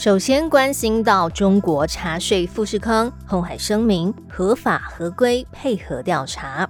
首先关心到中国查税富士康，红海声明合法合规配合调查。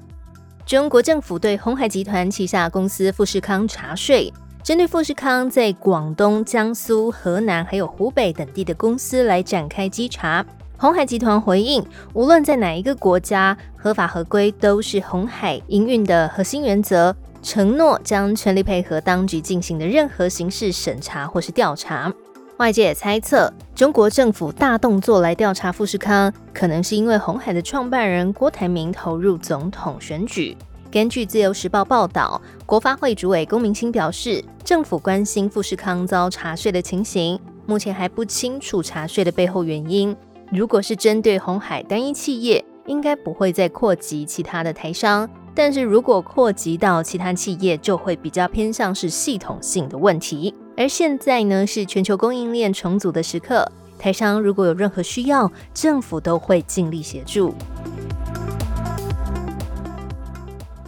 中国政府对红海集团旗下公司富士康查税，针对富士康在广东、江苏、河南还有湖北等地的公司来展开稽查。红海集团回应，无论在哪一个国家，合法合规都是红海营运的核心原则，承诺将全力配合当局进行的任何形式审查或是调查。外界也猜测，中国政府大动作来调查富士康，可能是因为红海的创办人郭台铭投入总统选举。根据自由时报报道，国发会主委龚明鑫表示，政府关心富士康遭查税的情形，目前还不清楚查税的背后原因。如果是针对红海单一企业，应该不会再扩及其他的台商；但是如果扩及到其他企业，就会比较偏向是系统性的问题。而现在呢，是全球供应链重组的时刻，台商如果有任何需要，政府都会尽力协助。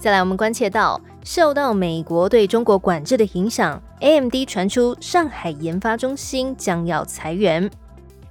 再来，我们关切到，受到美国对中国管制的影响，AMD 传出上海研发中心将要裁员。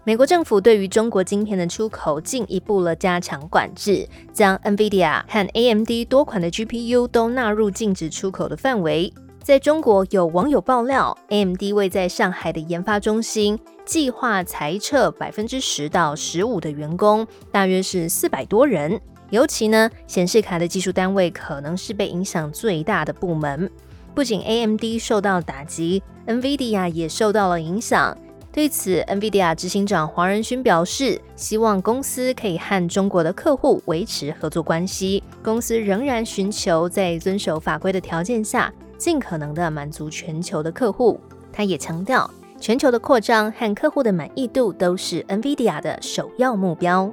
美国政府对于中国晶片的出口进一步了加强管制，将 NVIDIA 和 AMD 多款的 GPU 都纳入禁止出口的范围。在中国，有网友爆料，AMD 位在上海的研发中心计划裁撤百分之十到十五的员工，大约是四百多人。尤其呢，显示卡的技术单位可能是被影响最大的部门。不仅 AMD 受到打击，NVIDIA 也受到了影响。对此，NVIDIA 执行长黄仁勋表示，希望公司可以和中国的客户维持合作关系。公司仍然寻求在遵守法规的条件下。尽可能的满足全球的客户，他也强调，全球的扩张和客户的满意度都是 NVIDIA 的首要目标。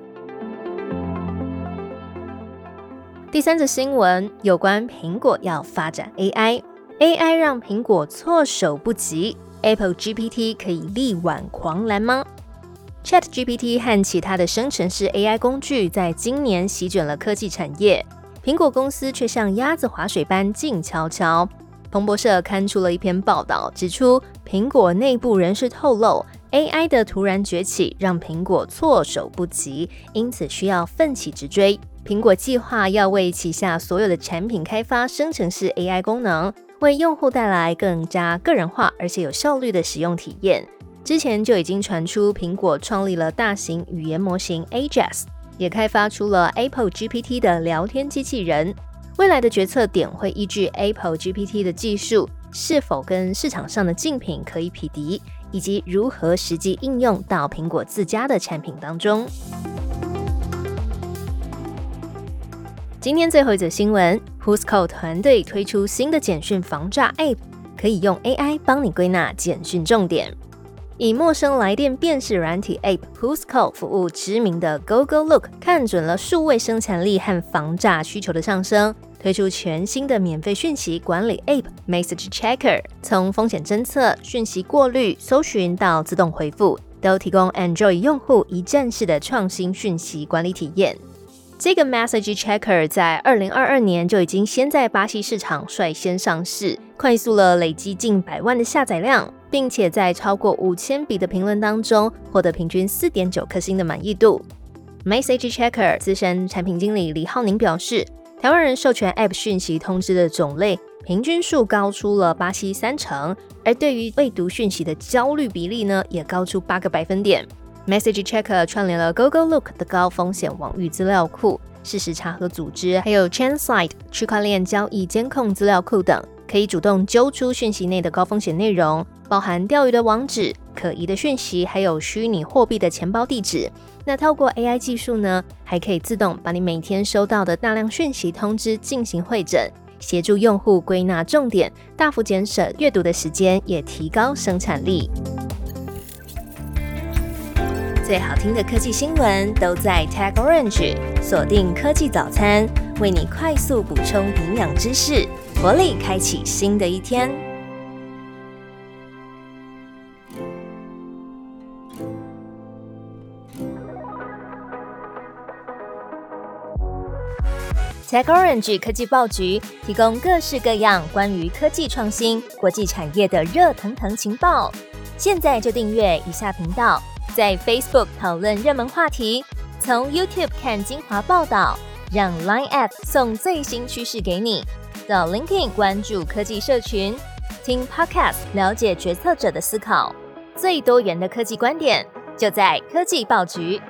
第三则新闻有关苹果要发展 AI，AI 让苹果措手不及，Apple GPT 可以力挽狂澜吗？Chat GPT 和其他的生成式 AI 工具在今年席卷了科技产业，苹果公司却像鸭子划水般静悄悄。彭博社刊出了一篇报道，指出苹果内部人士透露，AI 的突然崛起让苹果措手不及，因此需要奋起直追。苹果计划要为旗下所有的产品开发生成式 AI 功能，为用户带来更加个人化而且有效率的使用体验。之前就已经传出苹果创立了大型语言模型 Ajax，也开发出了 Apple GPT 的聊天机器人。未来的决策点会依据 Apple GPT 的技术是否跟市场上的竞品可以匹敌，以及如何实际应用到苹果自家的产品当中。今天最后一则新闻，Whoscall 团队推出新的简讯防诈 App，可以用 AI 帮你归纳简讯重点。以陌生来电辨识软体 App Whoscall 服务知名的 GoGoLook，看准了数位生产力和防诈需求的上升。推出全新的免费讯息管理 App Message Checker，从风险侦测、讯息过滤、搜寻到自动回复，都提供 Android 用户一站式的创新讯息管理体验。这个 Message Checker 在二零二二年就已经先在巴西市场率先上市，快速了累积近百万的下载量，并且在超过五千笔的评论当中获得平均四点九颗星的满意度。Message Checker 资深产品经理李浩宁表示。台湾人授权 App 讯息通知的种类平均数高出了巴西三成，而对于未读讯息的焦虑比例呢，也高出八个百分点。Message Checker 串联了 Google Look 的高风险网域资料库、事实查核组织，还有 Chainsight 区块链交易监控资料库等，可以主动揪出讯息内的高风险内容，包含钓鱼的网址。可疑的讯息，还有虚拟货币的钱包地址。那透过 AI 技术呢，还可以自动把你每天收到的大量讯息通知进行会诊，协助用户归纳重点，大幅减省阅读的时间，也提高生产力。最好听的科技新闻都在 Tag Orange，锁定科技早餐，为你快速补充营养知识，活力开启新的一天。TechOrange 科技报局提供各式各样关于科技创新、国际产业的热腾腾情报，现在就订阅以下频道。在 Facebook 讨论热门话题，从 YouTube 看精华报道，让 Line App 送最新趋势给你。到 LinkedIn 关注科技社群，听 Podcast 了解决策者的思考，最多元的科技观点就在科技报局。